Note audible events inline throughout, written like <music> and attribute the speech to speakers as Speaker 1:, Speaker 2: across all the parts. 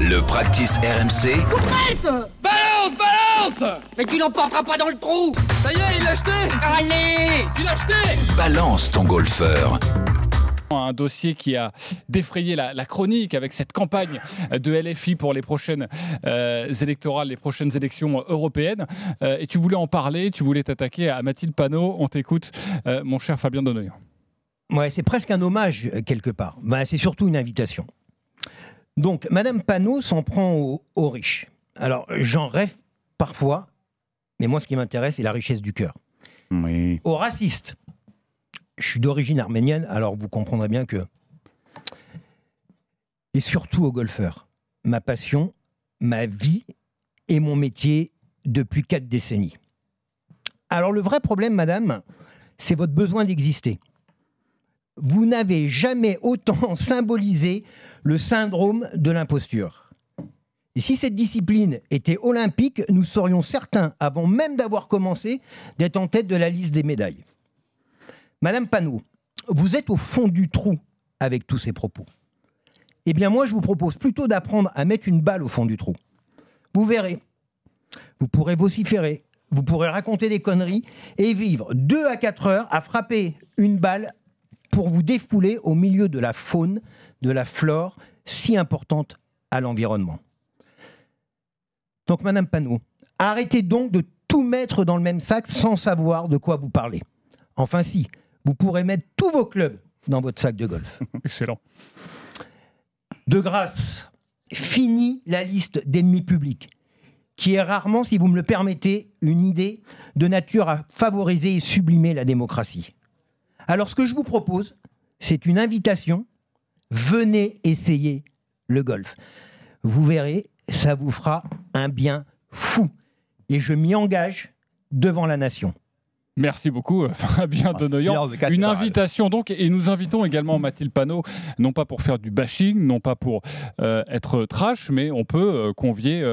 Speaker 1: Le practice RMC.
Speaker 2: Balance, balance
Speaker 3: Mais tu l'emporteras pas dans le trou
Speaker 2: Ça y est, il l'a acheté
Speaker 3: Allez
Speaker 2: Tu l'as acheté
Speaker 1: Balance ton golfeur.
Speaker 4: un dossier qui a défrayé la, la chronique avec cette campagne de LFI pour les prochaines euh, électorales, les prochaines élections européennes. Euh, et tu voulais en parler, tu voulais t'attaquer à Mathilde Panot. On t'écoute, euh, mon cher Fabien Donoyan.
Speaker 5: Ouais, c'est presque un hommage quelque part. Ben, c'est surtout une invitation. Donc, Madame Panot s'en prend aux, aux riches. Alors, j'en rêve parfois, mais moi, ce qui m'intéresse, c'est la richesse du cœur.
Speaker 6: Oui.
Speaker 5: Aux racistes, je suis d'origine arménienne, alors vous comprendrez bien que. Et surtout aux golfeurs. Ma passion, ma vie et mon métier depuis quatre décennies. Alors, le vrai problème, madame, c'est votre besoin d'exister vous n'avez jamais autant <laughs> symbolisé le syndrome de l'imposture. Et si cette discipline était olympique, nous serions certains, avant même d'avoir commencé, d'être en tête de la liste des médailles. Madame Panot, vous êtes au fond du trou avec tous ces propos. Eh bien moi, je vous propose plutôt d'apprendre à mettre une balle au fond du trou. Vous verrez, vous pourrez vociférer, vous pourrez raconter des conneries et vivre deux à quatre heures à frapper une balle pour vous défouler au milieu de la faune, de la flore si importante à l'environnement. Donc, Madame Panot, arrêtez donc de tout mettre dans le même sac sans savoir de quoi vous parlez. Enfin, si, vous pourrez mettre tous vos clubs dans votre sac de golf. <laughs>
Speaker 4: Excellent.
Speaker 5: De grâce, fini la liste d'ennemis publics, qui est rarement, si vous me le permettez, une idée de nature à favoriser et sublimer la démocratie. Alors ce que je vous propose, c'est une invitation. Venez essayer le golf. Vous verrez, ça vous fera un bien fou. Et je m'y engage devant la nation.
Speaker 4: Merci beaucoup, euh, <laughs> Fabien
Speaker 6: Ah,
Speaker 4: Donoyan. Une invitation donc, et nous invitons également Mathilde Panot, non pas pour faire du bashing, non pas pour euh, être trash, mais on peut euh, convier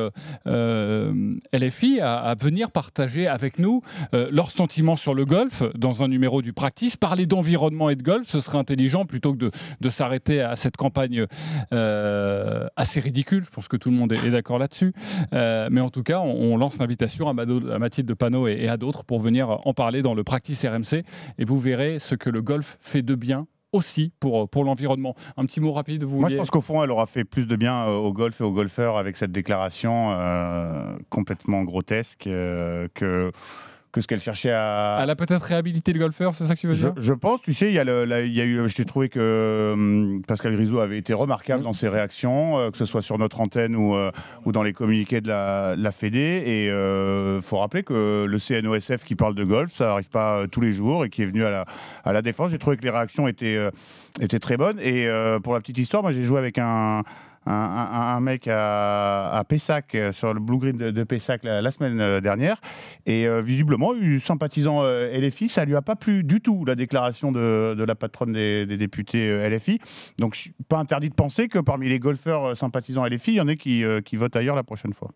Speaker 4: euh, LFI à, à venir partager avec nous leurs sentiments sur le golf dans un numéro du Practice. Parler d'environnement et de golf, ce serait intelligent plutôt que de, de s'arrêter à cette campagne assez ridicule. Je pense que tout le monde est, est d'accord là-dessus. Mais en tout cas, on, on lance l'invitation à, à Mathilde Panot et, et à d'autres pour venir en parler dans le Practice RMC et vous verrez ce que le golf fait de bien aussi pour, pour l'environnement. Un petit mot rapide, vous
Speaker 6: Moi, je pense qu'au fond, elle aura fait plus de bien euh, au golf et aux golfeurs avec cette déclaration euh, complètement grotesque euh, que, que ce qu'elle cherchait à.
Speaker 4: Elle a peut-être réhabilité le golfeur, c'est ça que tu veux dire
Speaker 6: je pense, tu sais, il y a, le, la- il y a eu, je t'ai trouvé que hum, Pascal Grisot avait été remarquable dans ses réactions, euh, que ce soit sur notre antenne ou, euh, ou dans les communiqués de la, de la Fédé. Et il faut rappeler que le CNOSF qui parle de golf, ça n'arrive pas euh, tous les jours et qui est venu à la, à la défense. J'ai trouvé que les réactions étaient, euh, étaient très bonnes. Et euh, pour la petite histoire, moi j'ai joué avec un. Un, un- mec à, Pessac, euh, sur le Blue Green de, Pessac la, semaine euh, dernière. Et euh, visiblement, sympathisant euh, LFI, ça lui a pas plu du tout, la déclaration de, la patronne des, députés LFI. Donc, pas interdit de penser que parmi les golfeurs sympathisants LFI, il y en a qui votent ailleurs la prochaine fois.